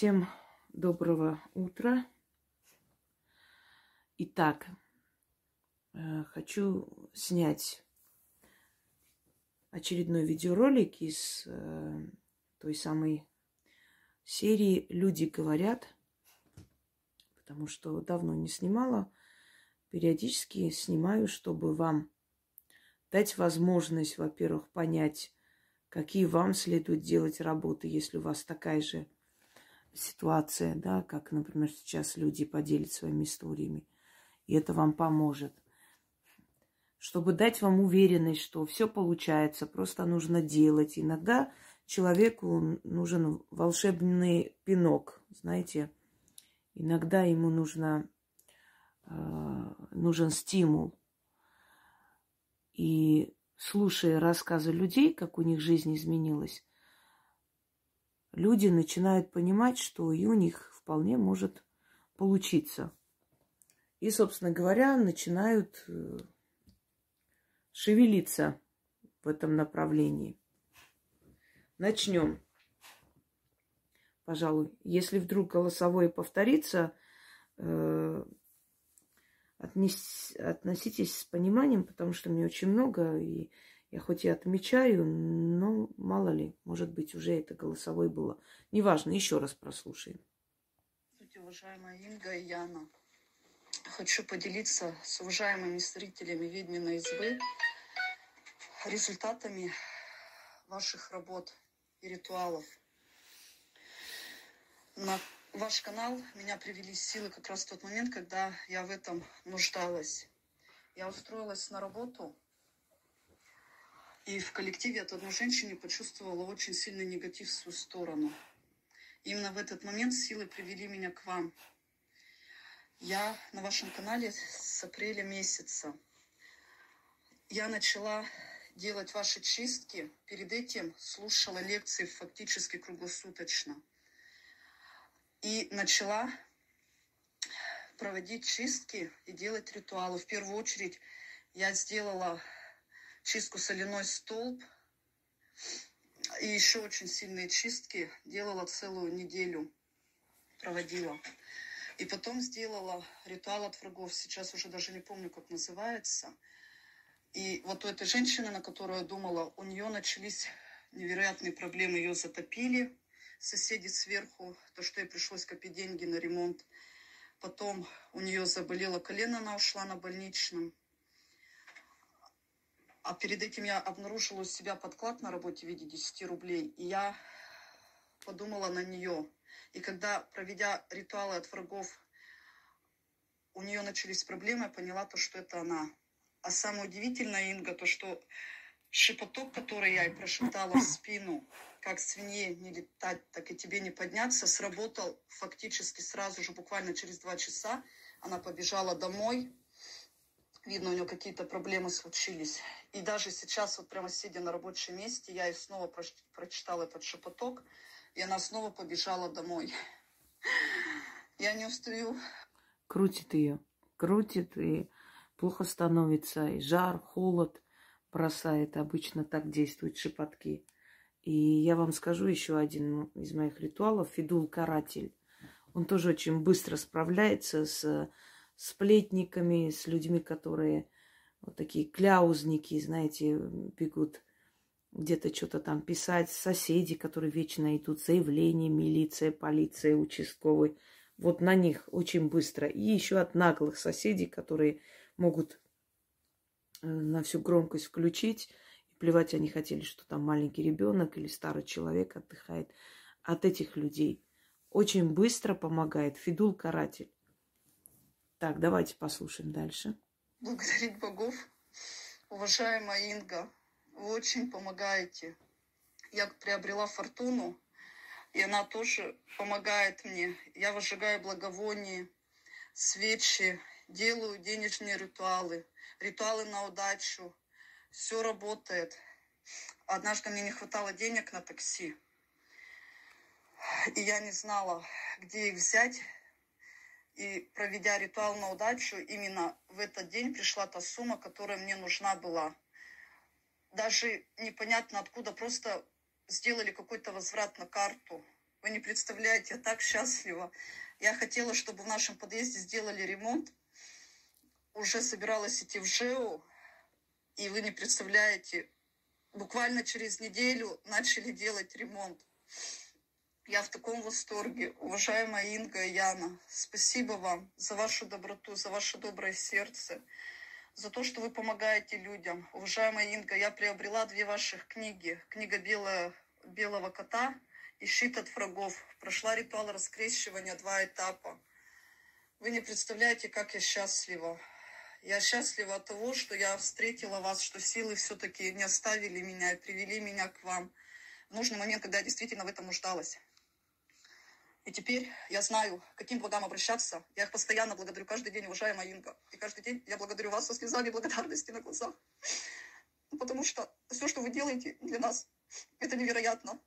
Всем доброго утра. Итак, э, хочу снять очередной видеоролик из э, той самой серии «Люди говорят», потому что давно не снимала. Периодически снимаю, чтобы вам дать возможность, во-первых, понять, какие вам следует делать работы, если у вас такая же ситуация, да, как, например, сейчас люди поделят своими историями. И это вам поможет. Чтобы дать вам уверенность, что все получается, просто нужно делать. Иногда человеку нужен волшебный пинок, знаете. Иногда ему нужно, э, нужен стимул. И слушая рассказы людей, как у них жизнь изменилась, люди начинают понимать, что и у них вполне может получиться. И, собственно говоря, начинают э, шевелиться в этом направлении. Начнем. Пожалуй, если вдруг голосовое повторится, э, отнес, относитесь с пониманием, потому что мне очень много, и я хоть и отмечаю, но мало ли, может быть, уже это голосовой было. Неважно, еще раз прослушаем. Здравствуйте, уважаемая Инга и Яна. Хочу поделиться с уважаемыми зрителями Ведьминой избы результатами ваших работ и ритуалов. На ваш канал меня привели силы как раз в тот момент, когда я в этом нуждалась. Я устроилась на работу и в коллективе от одной женщины почувствовала очень сильный негатив в свою сторону. Именно в этот момент силы привели меня к вам. Я на вашем канале с апреля месяца. Я начала делать ваши чистки. Перед этим слушала лекции фактически круглосуточно. И начала проводить чистки и делать ритуалы. В первую очередь я сделала чистку соляной столб. И еще очень сильные чистки делала целую неделю, проводила. И потом сделала ритуал от врагов. Сейчас уже даже не помню, как называется. И вот у этой женщины, на которую я думала, у нее начались невероятные проблемы. Ее затопили соседи сверху, то, что ей пришлось копить деньги на ремонт. Потом у нее заболело колено, она ушла на больничном. А перед этим я обнаружила у себя подклад на работе в виде 10 рублей. И я подумала на нее. И когда, проведя ритуалы от врагов, у нее начались проблемы, я поняла то, что это она. А самое удивительное, Инга, то, что шепоток, который я ей прошептала в спину, как свинье не летать, так и тебе не подняться, сработал фактически сразу же, буквально через два часа. Она побежала домой, Видно, у нее какие-то проблемы случились. И даже сейчас, вот прямо сидя на рабочем месте, я ей снова прочитала этот шепоток, и она снова побежала домой. Я не устаю. Крутит ее, крутит, и плохо становится, и жар, холод бросает. Обычно так действуют шепотки. И я вам скажу еще один из моих ритуалов, фидул-каратель. Он тоже очень быстро справляется с сплетниками, с людьми, которые вот такие кляузники, знаете, бегут где-то что-то там писать, соседи, которые вечно идут, заявления, милиция, полиция, участковый. Вот на них очень быстро. И еще от наглых соседей, которые могут э, на всю громкость включить. И плевать они хотели, что там маленький ребенок или старый человек отдыхает. От этих людей очень быстро помогает фидул-каратель. Так, давайте послушаем дальше. Благодарить богов. Уважаемая Инга, вы очень помогаете. Я приобрела фортуну, и она тоже помогает мне. Я выжигаю благовоние, свечи, делаю денежные ритуалы, ритуалы на удачу. Все работает. Однажды мне не хватало денег на такси, и я не знала, где их взять. И проведя ритуал на удачу, именно в этот день пришла та сумма, которая мне нужна была. Даже непонятно откуда, просто сделали какой-то возврат на карту. Вы не представляете, я так счастлива. Я хотела, чтобы в нашем подъезде сделали ремонт. Уже собиралась идти в ЖЭУ. И вы не представляете, буквально через неделю начали делать ремонт. Я в таком восторге. Уважаемая Инга и Яна, спасибо вам за вашу доброту, за ваше доброе сердце, за то, что вы помогаете людям. Уважаемая Инга, я приобрела две ваших книги. Книга «Белая, «Белого кота» и «Щит от врагов». Прошла ритуал раскрещивания, два этапа. Вы не представляете, как я счастлива. Я счастлива от того, что я встретила вас, что силы все-таки не оставили меня и привели меня к вам в нужный момент, когда я действительно в этом нуждалась. И теперь я знаю, каким благам обращаться. Я их постоянно благодарю каждый день, уважаемая Инга. И каждый день я благодарю вас со слезами благодарности на глазах. Потому что все, что вы делаете для нас, это невероятно.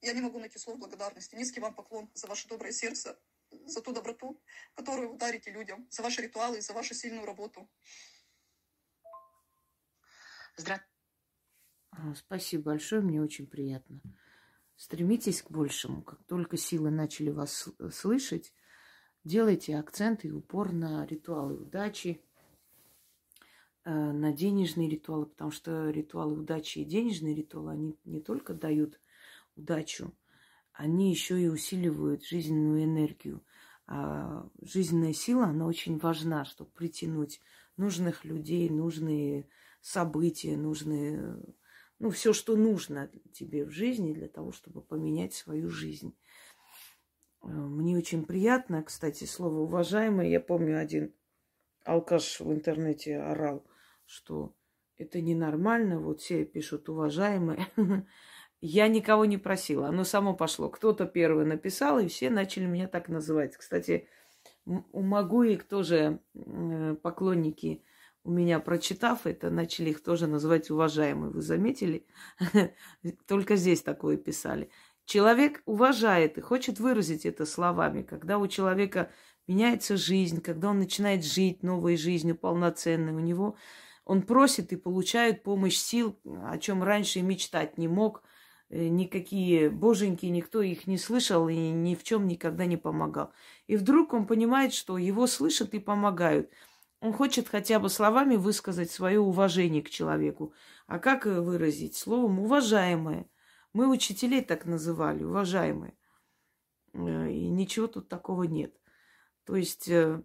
Я не могу найти слов благодарности. Низкий вам поклон за ваше доброе сердце, за ту доброту, которую вы дарите людям, за ваши ритуалы, за вашу сильную работу. Здравствуйте. Спасибо большое, мне очень приятно. Стремитесь к большему. Как только силы начали вас слышать, делайте акцент и упор на ритуалы удачи, э, на денежные ритуалы, потому что ритуалы удачи и денежные ритуалы, они не только дают удачу, они еще и усиливают жизненную энергию. А жизненная сила, она очень важна, чтобы притянуть нужных людей, нужные события, нужные, ну, все, что нужно тебе в жизни для того, чтобы поменять свою жизнь. Э, мне очень приятно, кстати, слово уважаемый. Я помню, один алкаш в интернете орал, что это ненормально. Вот все пишут уважаемые. Я никого не просила, оно само пошло. Кто-то первый написал, и все начали меня так называть. Кстати, у Магуик тоже э, поклонники у меня, прочитав это, начали их тоже называть уважаемые. Вы заметили? Только здесь такое писали. Человек уважает и хочет выразить это словами. Когда у человека меняется жизнь, когда он начинает жить новой жизнью полноценной, у него он просит и получает помощь сил, о чем раньше мечтать не мог – Э, никакие боженьки, никто их не слышал и ни в чем никогда не помогал. И вдруг он понимает, что его слышат и помогают. Он хочет хотя бы словами высказать свое уважение к человеку. А как выразить? Словом «уважаемые». Мы учителей так называли, уважаемые. Э, и ничего тут такого нет. То есть э,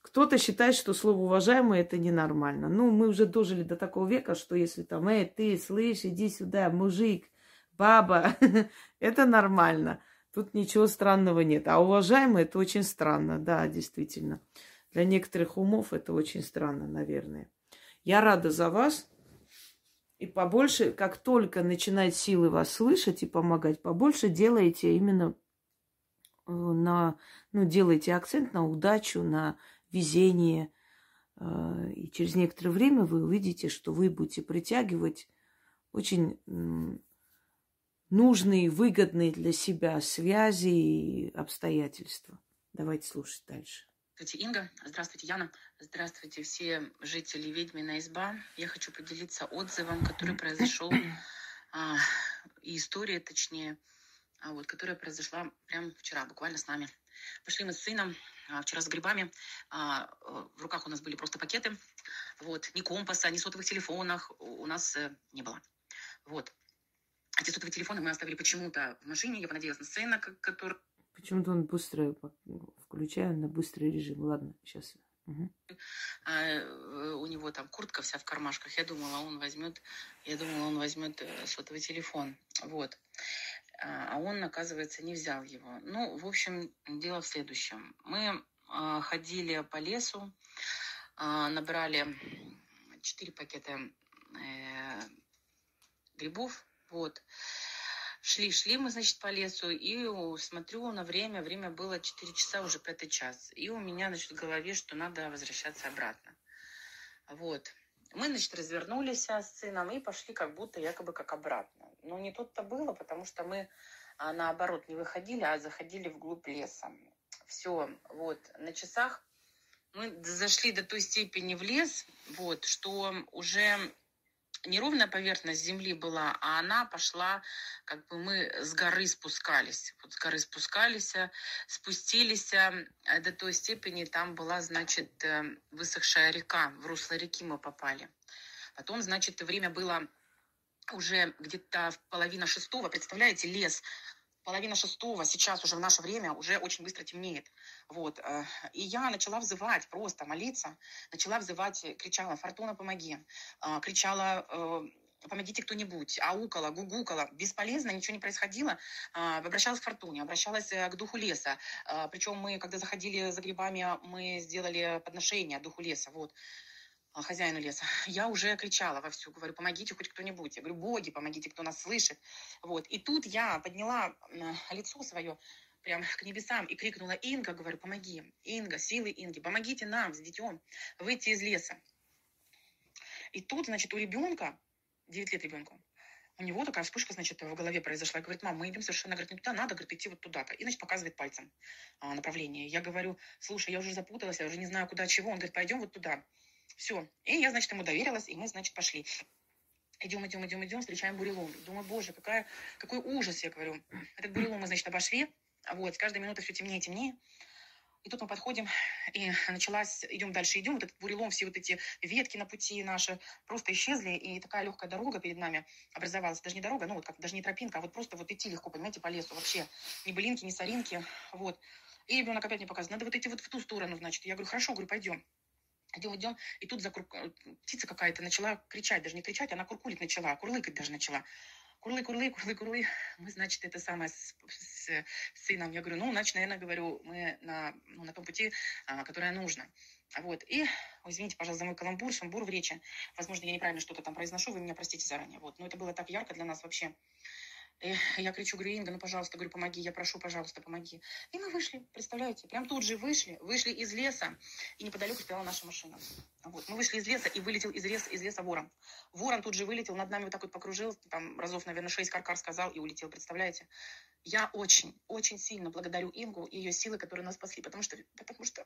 кто-то считает, что слово уважаемый это ненормально. Ну, мы уже дожили до такого века, что если там, эй, ты, слышь, иди сюда, мужик, баба, это нормально. Тут ничего странного нет. А уважаемый это очень странно, да, действительно. Для некоторых умов это очень странно, наверное. Я рада за вас. И побольше, как только начинает силы вас слышать и помогать, побольше делайте именно э, на, ну, делайте акцент на удачу, на везение. А, и через некоторое время вы увидите, что вы будете притягивать очень нужные, выгодные для себя связи и обстоятельства. Давайте слушать дальше. Здравствуйте, Инга. Здравствуйте, Яна. Здравствуйте, все жители Ведьмина изба. Я хочу поделиться отзывом, который произошел, а, и история, точнее, а, вот, которая произошла прямо вчера, буквально с нами. Пошли мы с сыном а, вчера с грибами. В руках у нас были просто пакеты. Вот. Ни компаса, ни сотовых телефонов у нас э, не было. Вот. Эти сотовые телефоны мы оставили почему-то в машине. Я понадеялась на сына, который... Почему-то он быстро включаю на быстрый режим. Ладно, сейчас. Угу. А, э, у него там куртка вся в кармашках. Я думала, он возьмет, я думала, он возьмет сотовый телефон. Вот. А, а он, оказывается, не взял его. Ну, в общем, дело в следующем. Мы а, ходили по лесу, а, набрали 4 пакета э, грибов, вот. Шли, шли мы, значит, по лесу, и смотрю на время, время было 4 часа, уже пятый час. И у меня, значит, в голове, что надо возвращаться обратно. Вот. Мы, значит, развернулись с сыном и пошли как будто якобы как обратно. Но не тут-то было, потому что мы а, наоборот не выходили, а заходили вглубь леса. Все, вот, на часах мы зашли до той степени в лес, вот, что уже неровная поверхность земли была, а она пошла, как бы мы с горы спускались. Вот с горы спускались, спустились э, до той степени, там была, значит, э, высохшая река, в русло реки мы попали. Потом, значит, время было уже где-то в половина шестого, представляете, лес, половина шестого, сейчас уже в наше время уже очень быстро темнеет. Вот. Э, и я начала взывать, просто молиться, начала взывать, кричала, «Фортуна, помоги!» э, Кричала, э, помогите кто-нибудь, аукала, гугукала, бесполезно, ничего не происходило, обращалась к фортуне, обращалась к духу леса, причем мы, когда заходили за грибами, мы сделали подношение духу леса, вот, хозяину леса. Я уже кричала вовсю, говорю, помогите хоть кто-нибудь. Я говорю, боги, помогите, кто нас слышит. Вот. И тут я подняла лицо свое прям к небесам и крикнула, Инга, говорю, помоги. Инга, силы Инги, помогите нам с детем выйти из леса. И тут, значит, у ребенка, 9 лет ребенку, у него такая вспышка, значит, в голове произошла. И говорит, мам, мы идем совершенно, говорит, не туда, надо, говорит, идти вот туда-то. И, значит, показывает пальцем а, направление. Я говорю, слушай, я уже запуталась, я уже не знаю, куда, чего. Он говорит, пойдем вот туда. Все. И я, значит, ему доверилась, и мы, значит, пошли. Идем, идем, идем, идем, встречаем бурелом. Думаю, боже, какая, какой ужас, я говорю. Этот бурелом мы, значит, обошли. Вот, с каждой минутой все темнее и темнее. И тут мы подходим, и началась, идем дальше, идем, вот этот бурелом, все вот эти ветки на пути наши просто исчезли, и такая легкая дорога перед нами образовалась. Даже не дорога, ну вот как, даже не тропинка, а вот просто вот идти легко, понимаете, по лесу вообще. Ни былинки, ни соринки, вот. И ребенок опять мне показывает, надо вот идти вот в ту сторону, значит. Я говорю, хорошо, говорю, пойдем. Идем, идем, и тут закур... Э, птица какая-то начала кричать, даже не кричать, она куркулить начала, курлыкать даже начала. Курлы, курлы, курлы, курлы. Мы, значит, это самое с, с, с сыном. Я говорю, ну, значит, наверное, говорю, мы на, ну, на том пути, а, которое нужно. Вот. И, извините, пожалуйста, за мой каламбур, сумбур в речи. Возможно, я неправильно что-то там произношу, вы меня простите заранее. Вот. Но это было так ярко для нас вообще. Я кричу, говорю, Инга, ну, пожалуйста, говорю, помоги, я прошу, пожалуйста, помоги. И мы вышли, представляете, прям тут же вышли, вышли из леса, и неподалеку стояла наша машина. Вот, мы вышли из леса, и вылетел из леса, из леса ворон. Ворон тут же вылетел, над нами вот так вот покружил, там разов, наверное, шесть каркар сказал и улетел, представляете? Я очень, очень сильно благодарю Ингу и ее силы, которые нас спасли, потому что, потому что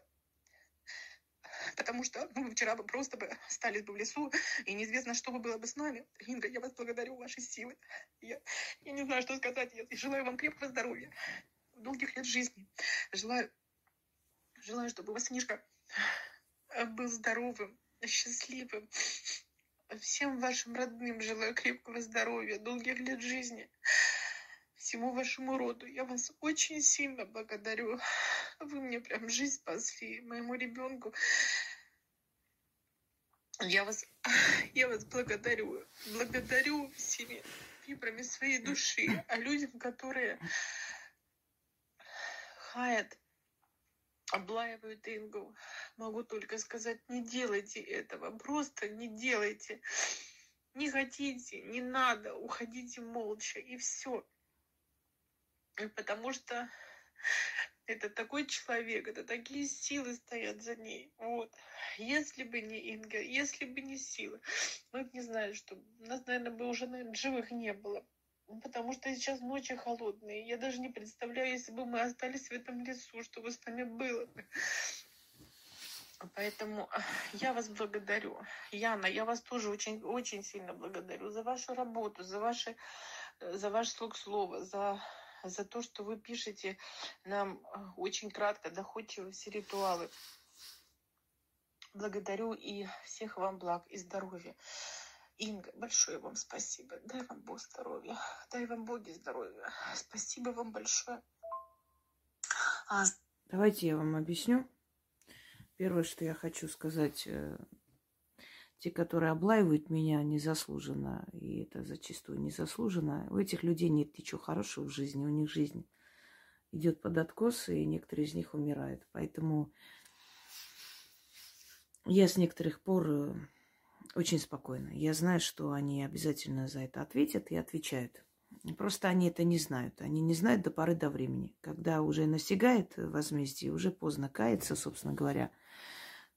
потому что ну, вчера бы просто бы остались бы в лесу, и неизвестно, что бы было бы с нами. Инга, я вас благодарю, ваши силы. Я, я не знаю, что сказать. Я желаю вам крепкого здоровья, долгих лет жизни. Желаю, желаю, чтобы у вас сынишка был здоровым, счастливым. Всем вашим родным желаю крепкого здоровья, долгих лет жизни всему вашему роду. Я вас очень сильно благодарю. Вы мне прям жизнь спасли, моему ребенку. Я вас, я вас благодарю. Благодарю всеми фибрами своей души, а людям, которые хаят, облаивают Ингу, могу только сказать, не делайте этого, просто не делайте. Не хотите, не надо, уходите молча, и все. Потому что это такой человек, это такие силы стоят за ней. Вот. Если бы не Инга, если бы не силы, ну, не знаю, что нас, наверное, бы уже наверное, живых не было. Потому что сейчас ночи холодные. Я даже не представляю, если бы мы остались в этом лесу, что бы с нами было бы. Поэтому я вас благодарю. Яна, я вас тоже очень, очень сильно благодарю за вашу работу, за, ваши, за ваш слуг слова, за за то, что вы пишете нам а, очень кратко, доходчиво все ритуалы. Благодарю и всех вам благ и здоровья. Инга, большое вам спасибо. Дай вам Бог здоровья. Дай вам Боги здоровья. Спасибо вам большое. А... Давайте я вам объясню. Первое, что я хочу сказать, э, те, которые облаивают меня незаслуженно, и это зачастую незаслуженно, у этих людей нет ничего хорошего в жизни, у них жизнь идет под откос, и некоторые из них умирают. Поэтому я с некоторых пор э, очень спокойна. Я знаю, что они обязательно за это ответят и отвечают. Просто они это не знают. Они не знают до поры до времени. Когда уже настигает возмездие, уже поздно каяться, собственно говоря –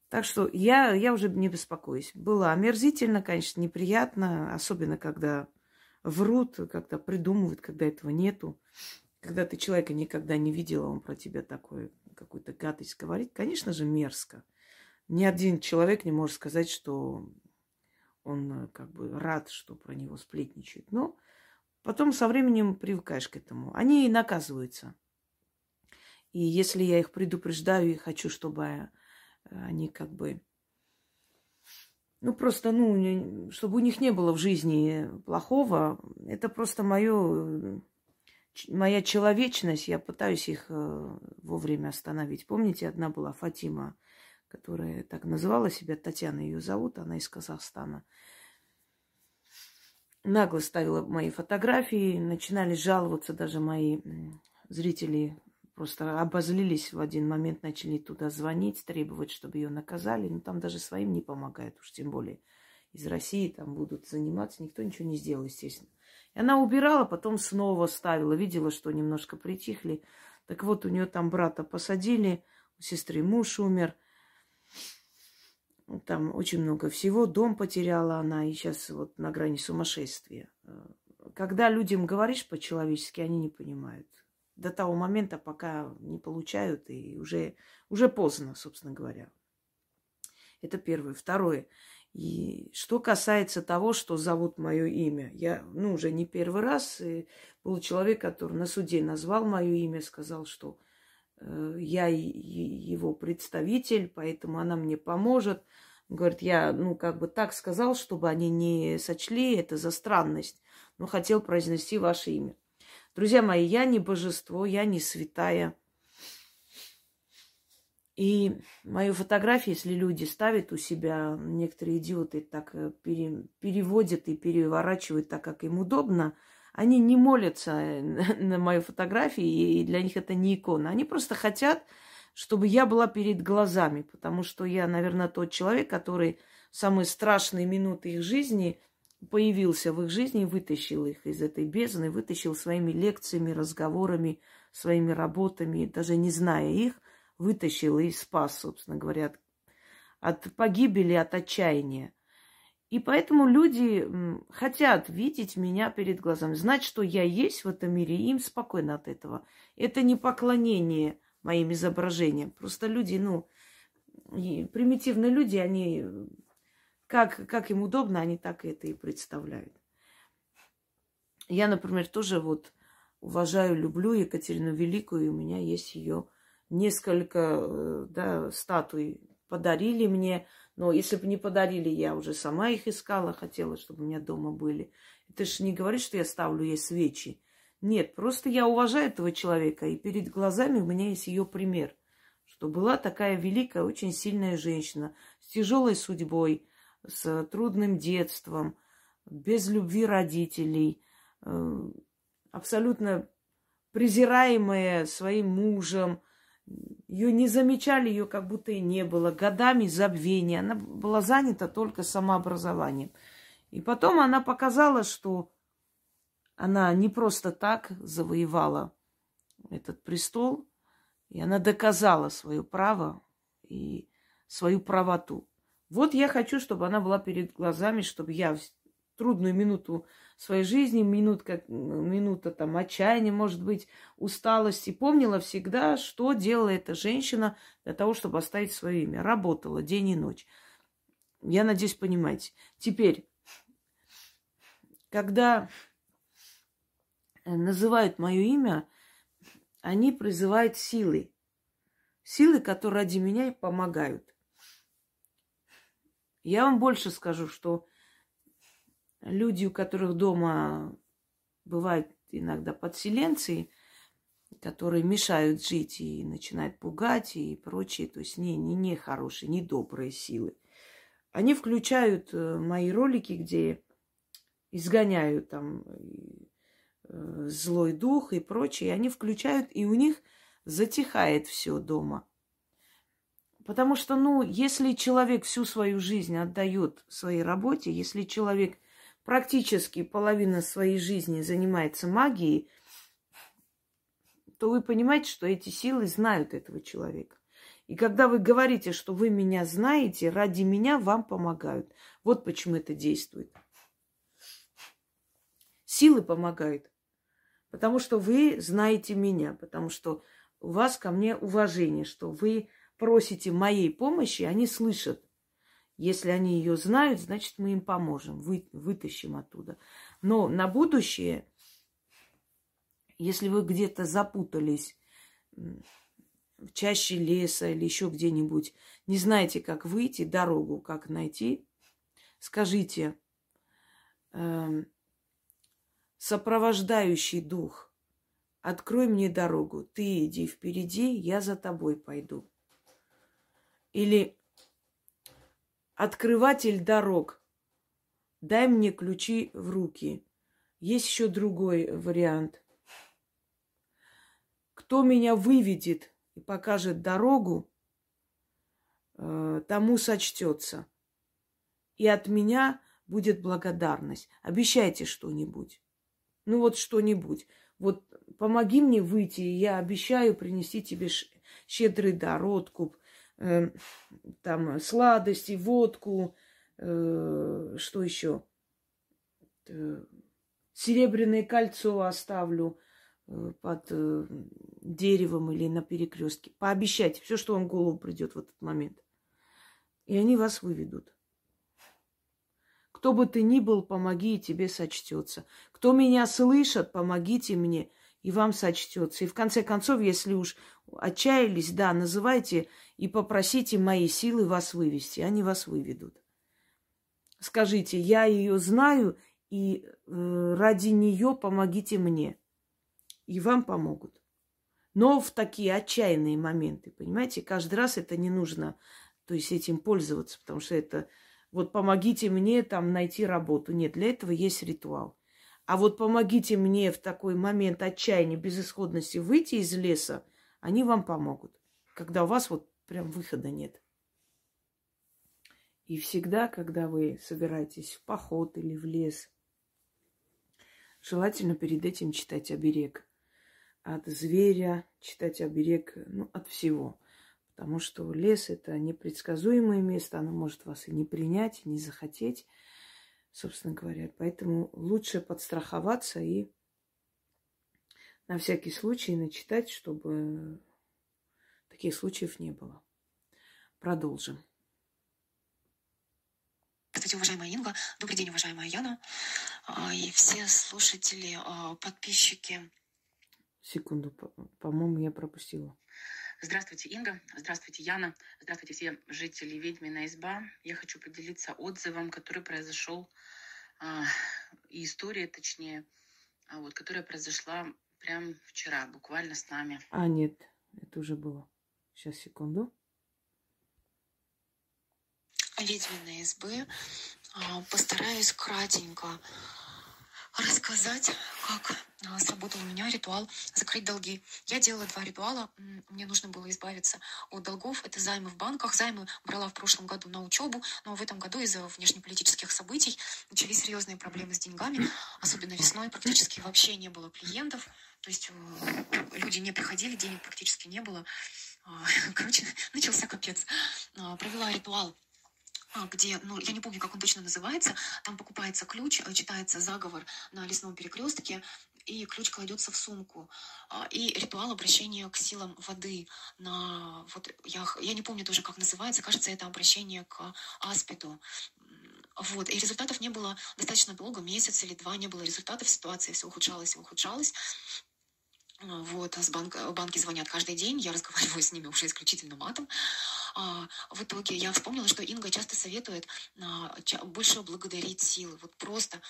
так что я, я уже не беспокоюсь. Было омерзительно, конечно, неприятно, особенно когда врут, когда придумывают, когда этого нету. Когда ты человека никогда не видела, он про тебя такой, какую-то гадость говорит, конечно же, мерзко. Ни один человек не может сказать, что он э, как бы рад, что про него сплетничают. Но потом со временем привыкаешь к этому. Они наказываются. И если я их предупреждаю и хочу, чтобы они как бы ну, просто, ну, чтобы у них не было в жизни плохого, это просто мое, моя человечность, я пытаюсь их э, вовремя остановить. Помните, одна была Фатима, которая так называла себя, Татьяна ее зовут, она из Казахстана. Нагло ставила мои фотографии, начинали жаловаться даже мои зрители просто обозлились в один момент, начали туда звонить, требовать, чтобы ее наказали. Но там даже своим не помогает, уж тем более из России там будут заниматься, никто ничего не сделал, естественно. И она убирала, потом снова ставила, видела, что немножко притихли. Так вот, у нее там брата посадили, у сестры муж умер. Там очень много всего, дом потеряла она, и сейчас вот на грани сумасшествия. Когда людям говоришь по-человечески, они не понимают до того момента, пока не получают, и уже, уже поздно, собственно говоря. Это первое. Второе. И что касается того, что зовут мое имя, я, ну, уже не первый раз, и был человек, который на суде назвал мое имя, сказал, что э, я его представитель, поэтому она мне поможет. Говорит, я, ну, как бы так сказал, чтобы они не сочли это за странность, но хотел произнести ваше имя. Друзья мои, я не божество, я не святая. И мою фотографию, если люди ставят у себя, некоторые идиоты так э, пере, переводят и переворачивают так, как им удобно, они не молятся э, на мою фотографию, и для них это не икона. Они просто хотят, чтобы я была перед глазами, потому что я, наверное, тот человек, который в самые страшные минуты их жизни появился в их жизни, вытащил их из этой бездны, вытащил своими лекциями, разговорами, своими работами, даже не зная их, вытащил и спас, собственно говоря, от, от погибели, от отчаяния. И поэтому люди хотят видеть меня перед глазами, знать, что я есть в этом мире, и им спокойно от этого. Это не поклонение моим изображениям. Просто люди, ну, примитивные люди, они как, как им удобно, они так это и представляют. Я, например, тоже вот уважаю, люблю Екатерину Великую, и у меня есть ее несколько э, да, статуй. Подарили мне, но если бы не подарили, я уже сама их искала, хотела, чтобы у меня дома были. Это же не говорит, что я ставлю ей свечи. Нет, просто я уважаю этого человека, и перед глазами у меня есть ее пример, что была такая великая, очень сильная женщина с тяжелой судьбой, с трудным детством, без любви родителей, э, абсолютно презираемая своим мужем. Ее не замечали, ее как будто и не было. Годами забвения. Она была занята только самообразованием. И потом она показала, что она не просто так завоевала этот престол, и она доказала свое право и свою правоту. Вот я хочу, чтобы она была перед глазами, чтобы я в трудную минуту своей жизни, минутка, минута там отчаяния, может быть, усталости, помнила всегда, что делала эта женщина для того, чтобы оставить свое имя. Работала день и ночь. Я надеюсь, понимаете. Теперь, когда называют мое имя, они призывают силы. Силы, которые ради меня помогают. Я вам больше скажу, что люди, у которых дома бывают иногда подселенцы, которые мешают жить и начинают пугать и прочее, то есть не, не, не хорошие, не добрые силы. Они включают э, мои ролики, где изгоняют там э, злой дух и прочее, они включают, и у них затихает все дома. Потому что, ну, если человек всю свою жизнь отдает своей работе, если человек практически половина своей жизни занимается магией, то вы понимаете, что эти силы знают этого человека. И когда вы говорите, что вы меня знаете, ради меня вам помогают. Вот почему это действует. Силы помогают. Потому что вы знаете меня, потому что у вас ко мне уважение, что вы просите моей помощи, они слышат. Если они ее знают, значит, мы им поможем, вы, вытащим оттуда. Но на будущее, если вы где-то запутались в чаще леса или еще где-нибудь, не знаете, как выйти, дорогу, как найти, скажите, э, сопровождающий дух, открой мне дорогу, ты иди впереди, я за тобой пойду. Или открыватель дорог, дай мне ключи в руки. Есть еще другой вариант. Кто меня выведет и покажет дорогу, э, тому сочтется. И от меня будет благодарность. Обещайте что-нибудь. Ну вот что-нибудь. Вот помоги мне выйти, и я обещаю принести тебе щедрый дар, откуп, э, там сладости, водку, э, что еще? Э, серебряное кольцо оставлю э, под э, деревом или на перекрестке. Пообещайте все, что вам в голову придет в этот момент. И они вас выведут. Кто бы ты ни был, помоги, и тебе сочтется. Кто меня слышит, помогите мне, и вам сочтется. И в конце концов, если уж отчаялись, да, называйте и попросите мои силы вас вывести. Они вас выведут. Скажите, я ее знаю, и э, ради нее помогите мне. И вам помогут. Но в такие отчаянные моменты, понимаете, каждый раз это не нужно, то есть этим пользоваться, потому что это вот помогите мне там найти работу. Нет, для этого есть ритуал. А вот помогите мне в такой момент отчаяния, безысходности выйти из леса, они вам помогут, когда у вас вот прям выхода нет. И всегда, когда вы собираетесь в поход или в лес, желательно перед этим читать оберег. От зверя читать оберег, ну, от всего. Потому что лес – это непредсказуемое место, оно может вас и не принять, и не захотеть, собственно говоря. Поэтому лучше подстраховаться и на всякий случай начитать, чтобы таких случаев не было. Продолжим. Здравствуйте, уважаемая Инга. Добрый день, уважаемая Яна. А, и все слушатели, а, подписчики. Секунду, по-моему, я пропустила. Здравствуйте, Инга. Здравствуйте, Яна. Здравствуйте, все жители Ведьмина изба. Я хочу поделиться отзывом, который произошел, э, и история, точнее, а, вот, которая произошла прямо вчера, буквально с нами. А, нет, это уже было. Сейчас, секунду. Ведьмина избы. А, постараюсь кратенько рассказать, как а, сработал у меня ритуал закрыть долги. Я делала два ритуала. Мне нужно было избавиться от долгов. Это займы в банках. Займы брала в прошлом году на учебу, но в этом году из-за внешнеполитических событий начались серьезные проблемы с деньгами. Особенно весной практически вообще не было клиентов. То есть э, люди не приходили, денег практически не было. А, короче, начался капец. А, провела ритуал где, ну, я не помню, как он точно называется, там покупается ключ, э, читается заговор на лесном перекрестке, и ключ кладется в сумку. А, и ритуал обращения к силам воды на... Вот я, я не помню тоже, как называется, кажется, это обращение к аспиду. Вот, и результатов не было достаточно долго, месяц или два не было результатов, ситуация все ухудшалась и ухудшалась. Вот, с банка, банки звонят каждый день, я разговариваю с ними уже исключительно матом. А, в итоге я вспомнила, что Инга часто советует а, больше благодарить силы. Вот просто,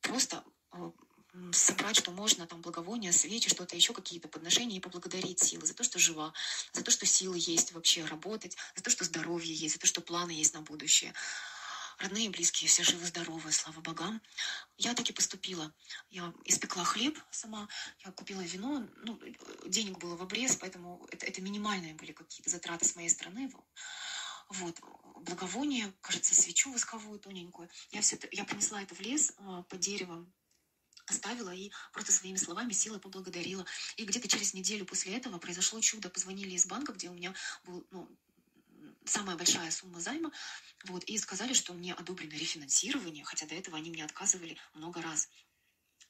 просто а, собрать, что можно, там, благовония, свечи, что-то еще, какие-то подношения, и поблагодарить силы за то, что жива, за то, что силы есть вообще работать, за то, что здоровье есть, за то, что планы есть на будущее родные и близкие, все живы-здоровы, слава богам. Я так и поступила. Я испекла хлеб сама, я купила вино, ну, денег было в обрез, поэтому это, это минимальные были какие-то затраты с моей стороны. Вот, благовоние, кажется, свечу восковую тоненькую. Я все это, я принесла это в лес а, под деревом, оставила и просто своими словами силой поблагодарила. И где-то через неделю после этого произошло чудо. Позвонили из банка, где у меня был ну, самая большая сумма займа, вот, и сказали, что мне одобрено рефинансирование, хотя до этого они мне отказывали много раз.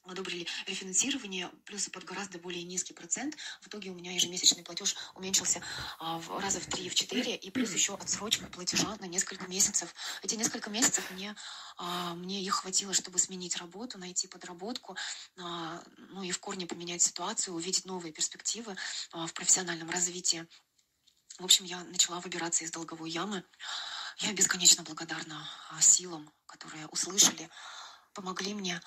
одобрили рефинансирование, плюсы под гораздо более низкий процент. В итоге у меня ежемесячный платеж уменьшился а, в раза в три, в четыре, и плюс еще отсрочка платежа на несколько месяцев. Эти несколько месяцев мне, а, мне их хватило, чтобы сменить работу, найти подработку, а, ну и в корне поменять ситуацию, увидеть новые перспективы а, в профессиональном развитии. В общем, я начала выбираться из долговой ямы. Я бесконечно благодарна а, силам, которые услышали, помогли мне.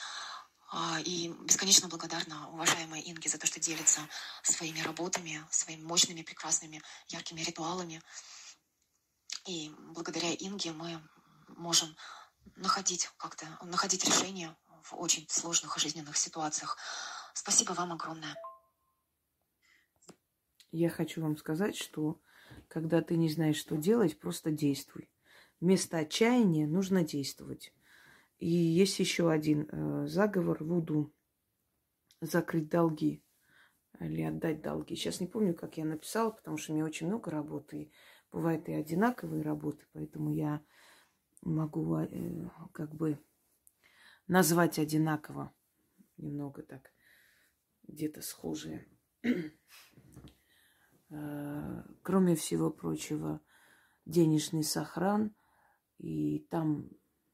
А, и бесконечно благодарна уважаемой Инге за то, что делится своими работами, своими мощными, прекрасными, яркими ритуалами. И благодаря Инге мы можем находить как-то, находить решения в очень сложных жизненных ситуациях. Спасибо вам огромное. Я хочу вам сказать, что когда ты не знаешь, что делать, просто действуй. Вместо отчаяния нужно действовать. И есть еще один э, заговор Вуду. Закрыть долги или отдать долги. Сейчас не помню, как я написала, потому что у меня очень много работы. И бывают и одинаковые работы, поэтому я могу э, как бы назвать одинаково. Немного так, где-то схожие. Кроме всего прочего, денежный сохран. И там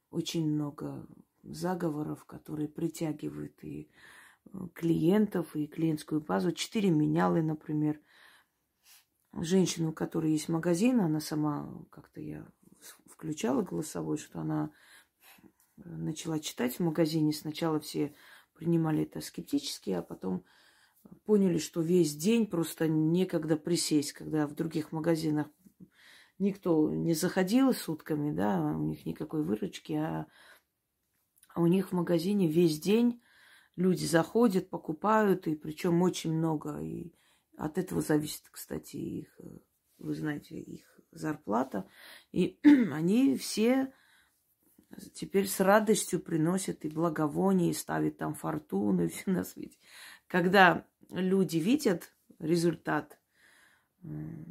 очень много заговоров, которые притягивают и э, клиентов, и клиентскую базу. Четыре менялы, например. Женщину, у которой есть магазин, она сама, как-то я включала голосовой, что она э, начала читать в магазине. Сначала все принимали это скептически, а потом поняли, что весь день просто некогда присесть, когда в других магазинах никто не заходил сутками, да, у них никакой выручки, а у них в магазине весь день люди заходят, покупают, и причем очень много. И от этого зависит, кстати, их, вы знаете, их зарплата. И они все теперь с радостью приносят и благовония, и ставят там фортуны, все на свете. Когда люди видят результат,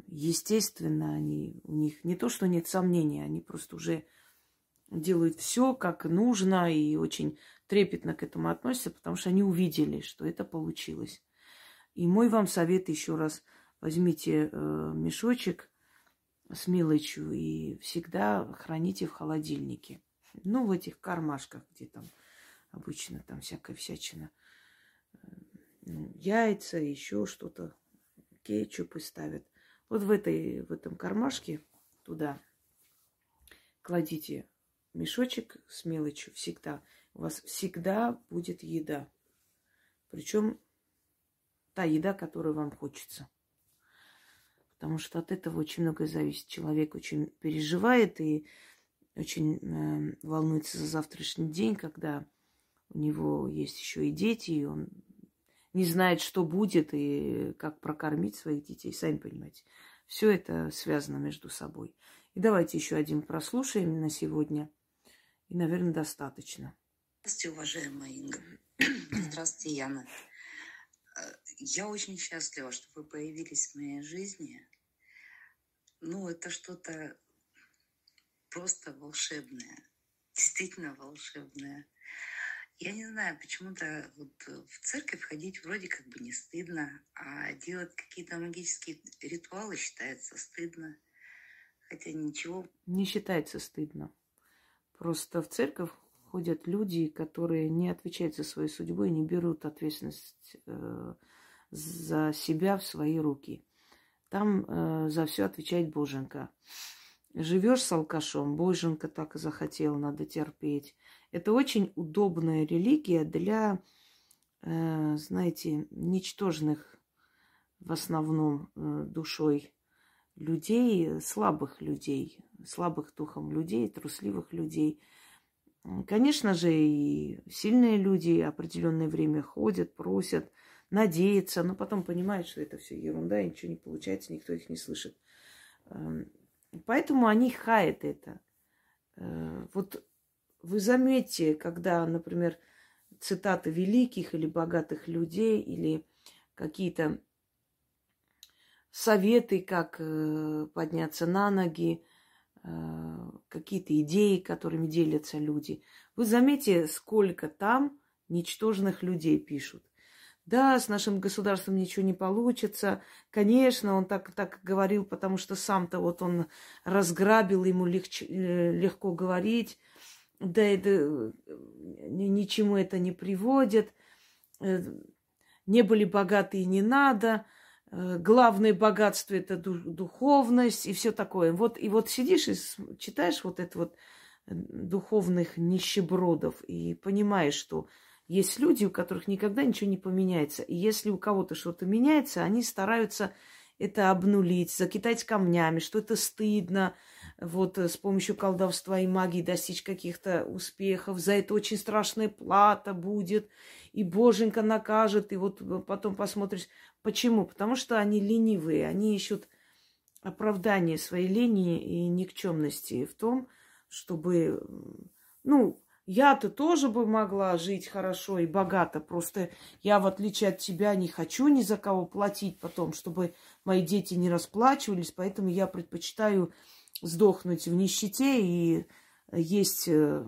естественно, они, у них не то, что нет сомнений, они просто уже делают все как нужно и очень трепетно к этому относятся, потому что они увидели, что это получилось. И мой вам совет еще раз, возьмите э, мешочек с мелочью и всегда храните в холодильнике. Ну, в этих кармашках, где там обычно там всякая всячина. Яйца, еще что-то кетчупы ставят. Вот в, этой, в этом кармашке туда кладите мешочек с мелочью всегда. У вас всегда будет еда. Причем та еда, которую вам хочется. Потому что от этого очень многое зависит. Человек очень переживает и очень э, волнуется за завтрашний день, когда у него есть еще и дети, и он не знает, что будет и как прокормить своих детей. Сами понимаете. Все это связано между собой. И давайте еще один прослушаем на сегодня. И, наверное, достаточно. Здравствуйте, уважаемая Инга. Здравствуйте, Яна. Э, я очень счастлива, что вы появились в моей жизни. Ну, это что-то просто волшебное. Действительно волшебное. Я не знаю, почему-то вот э, в церковь ходить вроде как бы не стыдно, а делать какие-то магические ритуалы считается стыдно. Хотя ничего. Не считается стыдно. Просто в церковь ходят люди, которые не отвечают за свою судьбу и не берут ответственность э, за себя в свои руки. Там э, за все отвечает Боженька. Живешь с алкашом, Боженька так и захотел, надо терпеть. Это очень удобная религия для, э, знаете, ничтожных в основном э, душой людей, слабых людей, слабых духом людей, трусливых людей. Конечно же, и сильные люди определенное время ходят, просят, надеются, но потом понимают, что это все ерунда, и ничего не получается, никто их не слышит. Эм, поэтому они хаят это. Э, вот вы заметите, когда, например, цитаты великих или богатых людей, или какие-то советы, как э, подняться на ноги, э, какие-то идеи, которыми делятся люди. Вы заметите, сколько там ничтожных людей пишут. Да, с нашим государством ничего не получится. Конечно, он так, так говорил, потому что сам-то вот он разграбил, ему легче, э, легко говорить. Да, это, э, ничему это не приводит. Э, не были богатые, не надо. Главное богатство это духовность и все такое. Вот, и вот сидишь и читаешь вот это вот духовных нищебродов и понимаешь, что есть люди, у которых никогда ничего не поменяется. И если у кого-то что-то меняется, они стараются это обнулить, закидать камнями, что это стыдно, вот э, с помощью колдовства и магии достичь каких-то успехов. За это очень страшная плата будет, и боженька накажет, и вот э, потом посмотришь. Почему? Потому что они ленивые, они ищут оправдание своей лени и никчемности в том, чтобы, ну, я-то тоже бы могла жить хорошо и богато. Просто я, в отличие от тебя, не хочу ни за кого платить потом, чтобы мои дети не расплачивались. Поэтому я предпочитаю сдохнуть в нищете и есть э,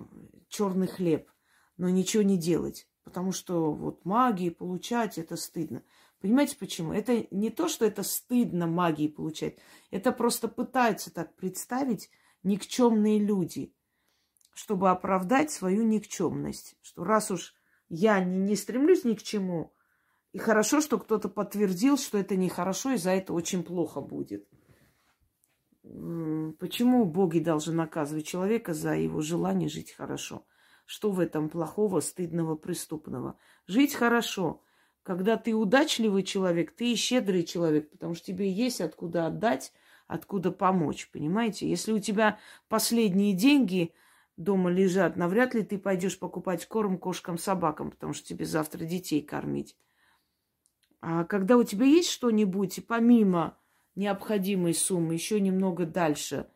черный хлеб, но ничего не делать. Потому что вот магии получать это стыдно. Понимаете почему? Это не то, что это стыдно магии получать. Это просто пытаются так представить никчемные люди – чтобы оправдать свою никчемность. Что раз уж я не, не стремлюсь ни к чему, и хорошо, что кто-то подтвердил, что это нехорошо, и за это очень плохо будет. Почему боги должны наказывать человека за его желание жить хорошо? Что в этом плохого, стыдного, преступного? Жить хорошо. Когда ты удачливый человек, ты и щедрый человек, потому что тебе есть откуда отдать, откуда помочь, понимаете? Если у тебя последние деньги – дома лежат, навряд ли ты пойдешь покупать корм кошкам, собакам, потому что тебе завтра детей кормить. А когда у тебя есть что-нибудь, помимо необходимой суммы, еще немного дальше,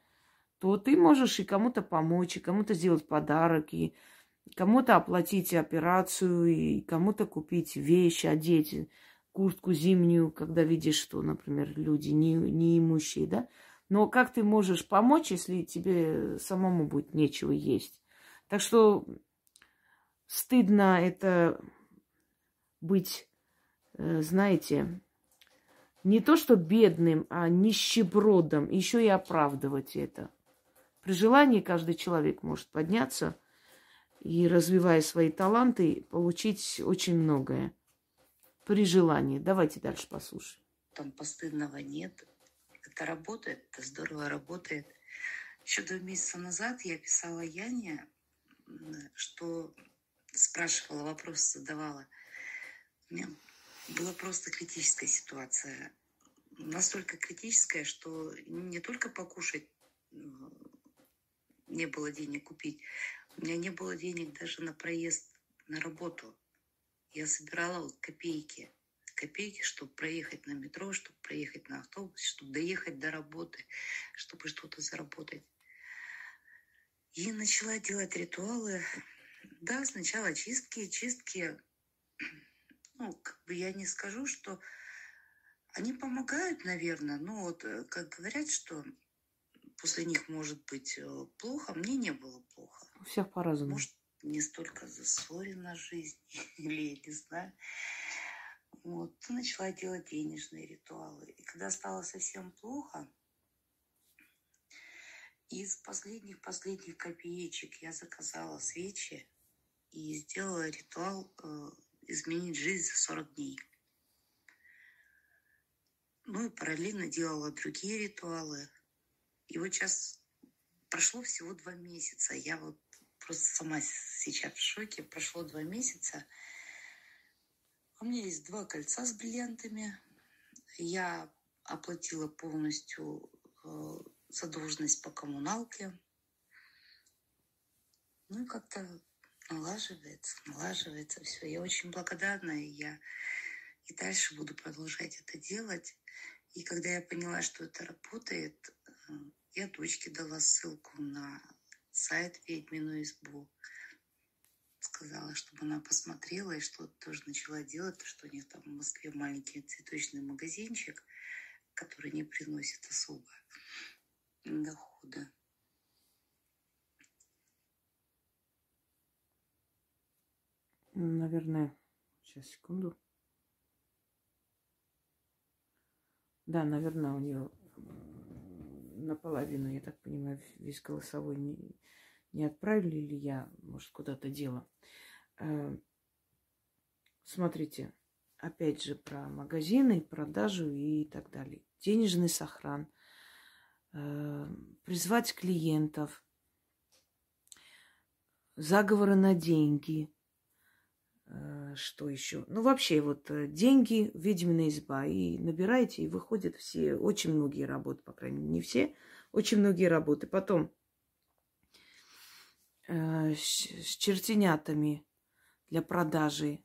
то ты можешь и кому-то помочь, и кому-то сделать подарок, и кому-то оплатить операцию, и кому-то купить вещи, одеть, куртку зимнюю, когда видишь, что, например, люди не, неимущие, да, но как ты можешь помочь, если тебе самому будет нечего есть? Так что стыдно это быть, э, знаете, не то что бедным, а нищебродом, еще и оправдывать это. При желании каждый человек может подняться и, развивая свои таланты, получить очень многое. При желании. Давайте дальше послушаем. Там постыдного нет это работает, это здорово работает. Еще два месяца назад я писала Яне, что спрашивала, вопрос задавала. Была просто критическая ситуация. Настолько критическая, что не только покушать не было денег купить, у меня не было денег даже на проезд на работу. Я собирала копейки копейки, чтобы проехать на метро, чтобы проехать на автобусе, чтобы доехать до работы, чтобы что-то заработать. И начала делать ритуалы. Да, сначала чистки, чистки. Ну, как бы я не скажу, что они помогают, наверное. Но вот э, как говорят, что после них может быть э, плохо, мне не было плохо. У всех по-разному. Может, не столько засорена жизнь, или я не знаю. Вот, начала делать денежные ритуалы. И когда стало совсем плохо, из последних-последних копеечек я заказала свечи и сделала ритуал э, изменить жизнь за 40 дней. Ну и параллельно делала другие ритуалы. И вот сейчас прошло всего два месяца. Я вот просто сама сейчас в шоке. Прошло два месяца – у меня есть два кольца с бриллиантами. Я оплатила полностью э, задолженность по коммуналке. Ну и как-то налаживается, налаживается все. Я очень благодарна, и я и дальше буду продолжать это делать. И когда я поняла, что это работает, э, я дочке дала ссылку на сайт «Ведьмину избу» сказала, чтобы она посмотрела и что-то тоже начала делать, что у них там в Москве маленький цветочный магазинчик, который не приносит особо дохода. Наверное, сейчас, секунду. Да, наверное, у нее наполовину, я так понимаю, весь голосовой не, не отправили или я, может, куда-то дела. Э, смотрите, опять же, про магазины, продажу и так далее. Денежный сохран. Э, призвать клиентов. Заговоры на деньги. Э, что еще? Ну, вообще, вот деньги, ведьмина изба. И набираете, и выходят все, очень многие работы, по крайней мере, не все, очень многие работы. Потом э, с чертенятами для продажи.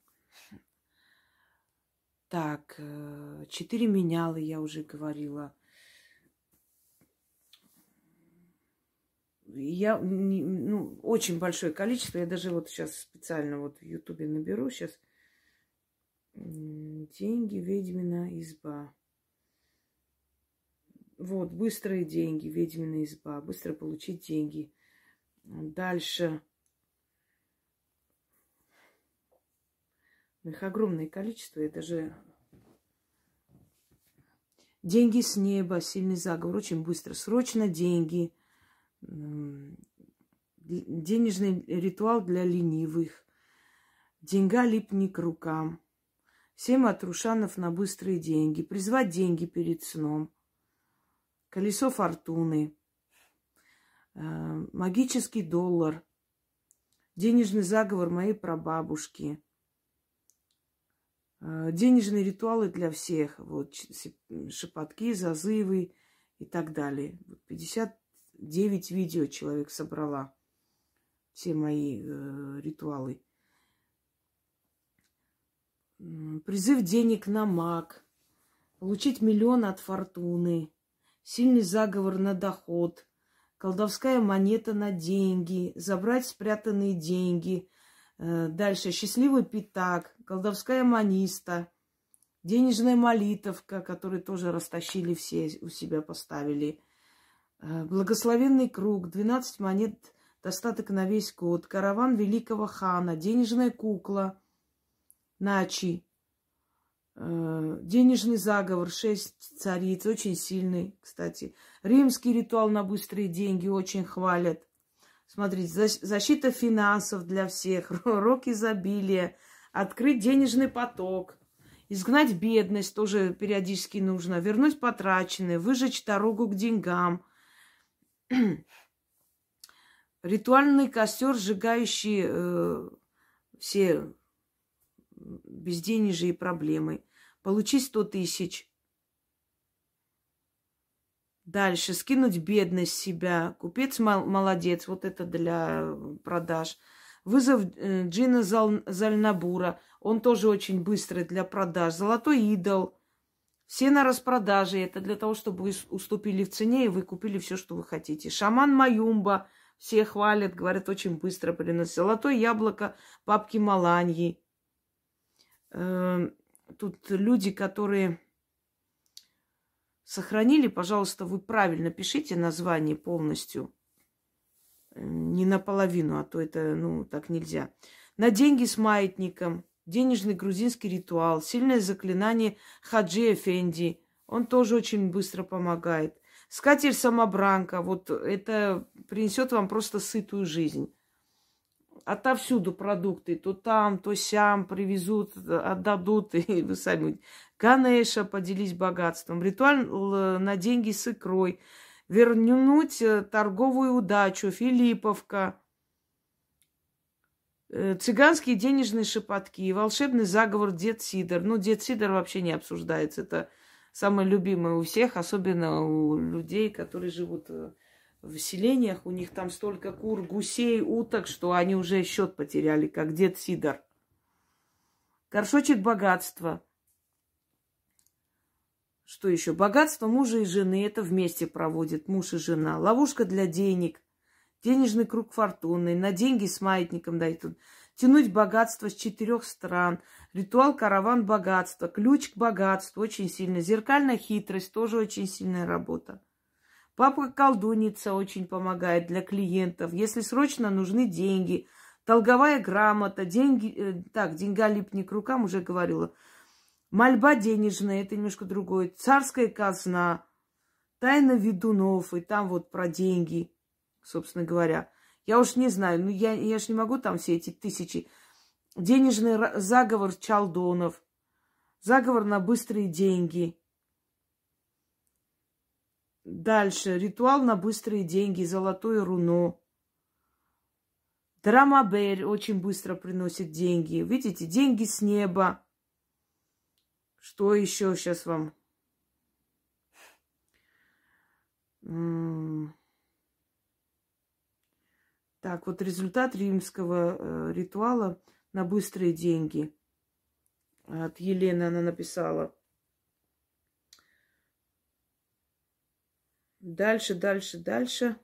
Так, э, четыре менялы, я уже говорила. Я, ну, очень большое количество. Я даже вот сейчас специально вот в Ютубе наберу сейчас. Деньги, ведьмина изба. Вот, быстрые деньги, ведьмина изба. Быстро получить деньги. Дальше. Их огромное количество. Я даже... Деньги с неба, сильный заговор, очень быстро. Срочно деньги. Денежный ритуал для ленивых. Деньга липни к рукам. Семь отрушанов на быстрые деньги. Призвать деньги перед сном. Колесо фортуны. Э, магический доллар, денежный заговор моей прабабушки, э, денежные ритуалы для всех, вот шепотки, зазывы и так далее. 59 видео человек собрала, все мои э, ритуалы. Призыв денег на маг, получить миллион от фортуны, сильный заговор на доход – колдовская монета на деньги, забрать спрятанные деньги. Э, дальше счастливый пятак, колдовская маниста, денежная молитовка, которую тоже растащили все, у себя поставили. Э, благословенный круг, 12 монет, достаток на весь год. Караван великого хана, денежная кукла, начи, Э, денежный заговор, шесть цариц, очень сильный, кстати. Римский ритуал на быстрые деньги очень хвалят. Смотрите, защита финансов для всех, рок изобилия, открыть денежный поток, изгнать бедность тоже периодически нужно, вернуть потраченное, выжечь дорогу к деньгам. Ритуальный костер, сжигающий э, все безденежье и проблемы. Получи 100 тысяч. Дальше. Скинуть бедность себя. Купец молодец. Вот это для продаж. Вызов э, Джина Зал, Зальнабура. Он тоже очень быстрый для продаж. Золотой идол. Все на распродаже. Это для того, чтобы вы уступили в цене и вы купили все, что вы хотите. Шаман Маюмба. Все хвалят, говорят, очень быстро приносит. Золотое яблоко папки Маланьи. Эм, тут люди, которые сохранили, пожалуйста, вы правильно пишите название полностью. Э, не наполовину, а то это, ну, так нельзя. На деньги с маятником, денежный грузинский ритуал, сильное заклинание Хаджи Эфенди. Он тоже очень быстро помогает. Скатерть самобранка, вот это принесет вам просто сытую жизнь отовсюду продукты, то там, то сям привезут, отдадут, и вы сами. Ганеша, поделись богатством. Ритуаль на деньги с икрой. Вернуть э, торговую удачу. Филипповка. Э, цыганские денежные шепотки. Волшебный заговор Дед Сидор. Ну, Дед Сидор вообще не обсуждается. Это самое любимое у всех, особенно у людей, которые живут э, в селениях, у них там столько кур, гусей, уток, что они уже счет потеряли, как дед Сидор. Горшочек богатства. Что еще? Богатство мужа и жены. Это вместе проводят муж и жена. Ловушка для денег. Денежный круг фортуны. На деньги с маятником дают. Тянуть богатство с четырех стран. Ритуал караван богатства. Ключ к богатству. Очень сильно. Зеркальная хитрость. Тоже очень сильная работа. Папа колдунница очень помогает для клиентов. Если срочно нужны деньги, Долговая грамота, деньги, э, так, деньга липни к рукам, уже говорила. Мольба денежная, это немножко другое. Царская казна, тайна ведунов, и там вот про деньги, собственно говоря. Я уж не знаю, ну я, я ж не могу там все эти тысячи. Денежный заговор чалдонов, заговор на быстрые деньги. Дальше. Ритуал на быстрые деньги, золотое руно. Драмабель очень быстро приносит деньги. Видите, деньги с неба. Что еще сейчас вам? Так, вот результат римского э, ритуала на быстрые деньги. От Елены она написала. Дальше, дальше, дальше.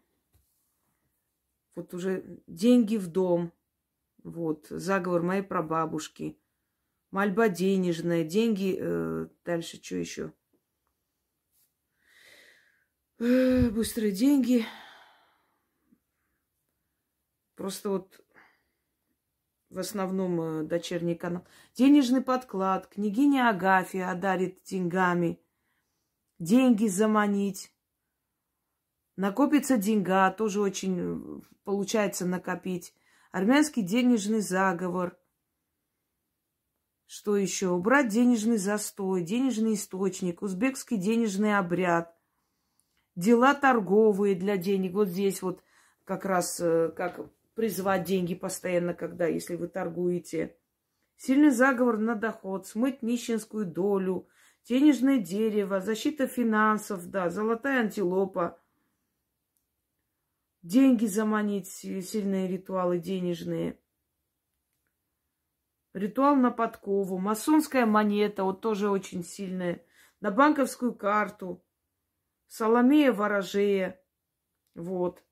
Вот уже деньги в дом. Вот, заговор моей прабабушки. Мольба денежная, деньги. Э, дальше что еще? Быстрые деньги. Просто вот в основном э, дочерний канал. Денежный подклад. Княгиня Агафья одарит деньгами. Деньги заманить. Накопится деньга, тоже очень э, получается накопить. Армянский денежный заговор. Что еще? Убрать денежный застой, денежный источник, узбекский денежный обряд. Дела торговые для денег. Вот здесь вот как раз э, как призвать деньги постоянно, когда, если вы торгуете. Сильный заговор на доход, смыть нищенскую долю, денежное дерево, защита финансов, да, золотая антилопа – деньги заманить, сильные ритуалы денежные. Ритуал на подкову, масонская монета, вот тоже очень сильная, на банковскую карту, Соломея ворожея, вот.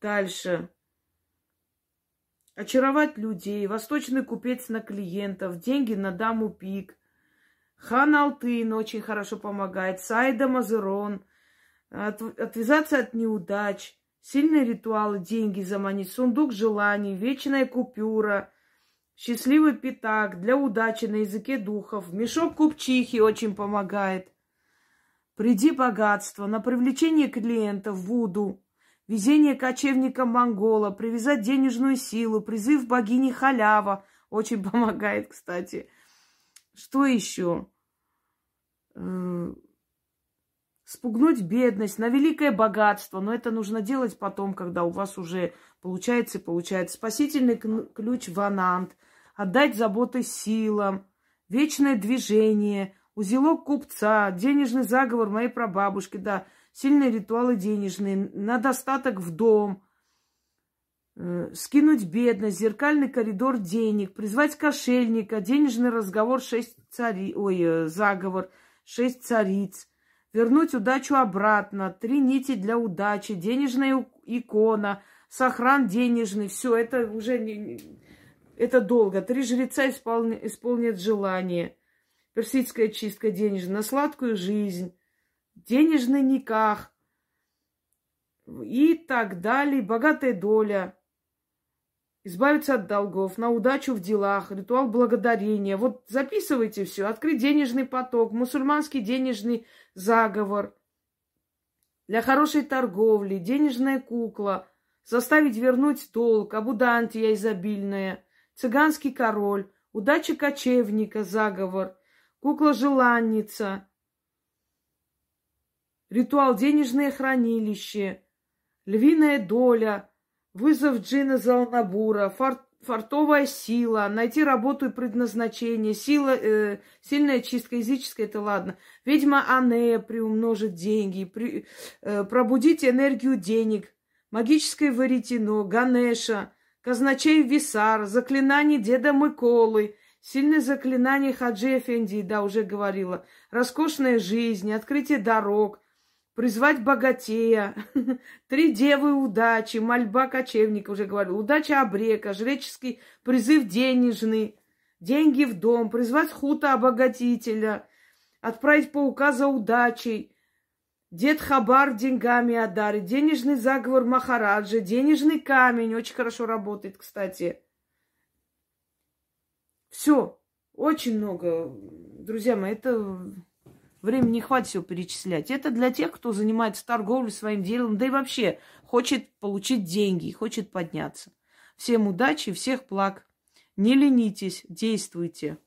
Дальше. Очаровать людей, восточный купец на клиентов, деньги на даму пик. Хан Алтын очень хорошо помогает, Сайда Мазерон – от, отвязаться от неудач, сильные ритуалы, деньги заманить, сундук желаний, вечная купюра, счастливый пятак для удачи на языке духов, мешок купчихи очень помогает. Приди богатство, на привлечение клиентов, Вуду, везение кочевника Монгола, привязать денежную силу, призыв богини Халява очень помогает, кстати. Что еще? Э, спугнуть бедность, на великое богатство. Но это нужно делать потом, когда у вас уже получается и получается. Спасительный ключ в анант, отдать заботы силам, вечное движение, узелок купца, денежный заговор моей прабабушки, да, сильные ритуалы денежные, на достаток в дом, э, скинуть бедность, зеркальный коридор денег, призвать кошельника, денежный разговор, шесть цари, ой, э, заговор, шесть цариц, вернуть удачу обратно, три нити для удачи, денежная икона, сохран денежный, все, это уже не, это долго. Три жреца исполни, исполнят желание. Персидская чистка денежная, на сладкую жизнь, денежный никах и так далее, богатая доля избавиться от долгов, на удачу в делах, ритуал благодарения. Вот записывайте все. Открыть денежный поток, мусульманский денежный заговор, для хорошей торговли, денежная кукла, заставить вернуть долг, абудантия изобильная, цыганский король, удача кочевника, заговор, кукла-желанница, ритуал денежное хранилище, львиная доля – Вызов Джина Залнабура, фарт, фартовая сила, найти работу и предназначение, сила, э, сильная чистка языческая, это ладно. Ведьма Анея приумножит деньги, при, э, пробудить энергию денег, магическое варитино, Ганеша, казначей Висар, заклинание Деда Миколы, сильное заклинание Хаджи Эфенди, да, уже говорила, роскошная жизнь, открытие дорог – призвать богатея, три девы удачи, мольба кочевника, уже говорил, удача обрека, жреческий призыв денежный, деньги в дом, призвать хута обогатителя, отправить паука за удачей, Дед Хабар деньгами одарит, денежный заговор Махараджа, денежный камень, очень хорошо работает, кстати. Все, очень много. Друзья мои, это времени не хватит все перечислять. Это для тех, кто занимается торговлей своим делом, да и вообще хочет получить деньги, хочет подняться. Всем удачи, всех благ. Не ленитесь, действуйте.